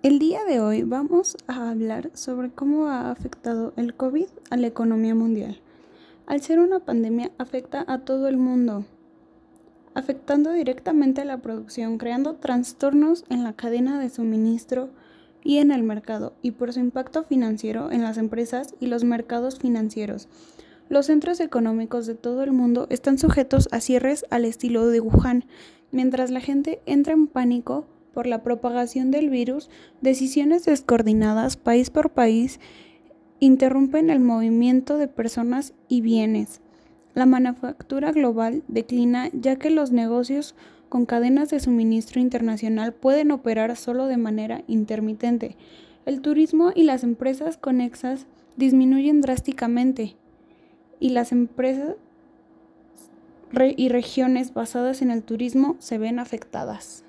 El día de hoy vamos a hablar sobre cómo ha afectado el COVID a la economía mundial. Al ser una pandemia afecta a todo el mundo, afectando directamente a la producción, creando trastornos en la cadena de suministro y en el mercado, y por su impacto financiero en las empresas y los mercados financieros. Los centros económicos de todo el mundo están sujetos a cierres al estilo de Wuhan, mientras la gente entra en pánico por la propagación del virus, decisiones descoordinadas país por país interrumpen el movimiento de personas y bienes. La manufactura global declina ya que los negocios con cadenas de suministro internacional pueden operar solo de manera intermitente. El turismo y las empresas conexas disminuyen drásticamente y las empresas y regiones basadas en el turismo se ven afectadas.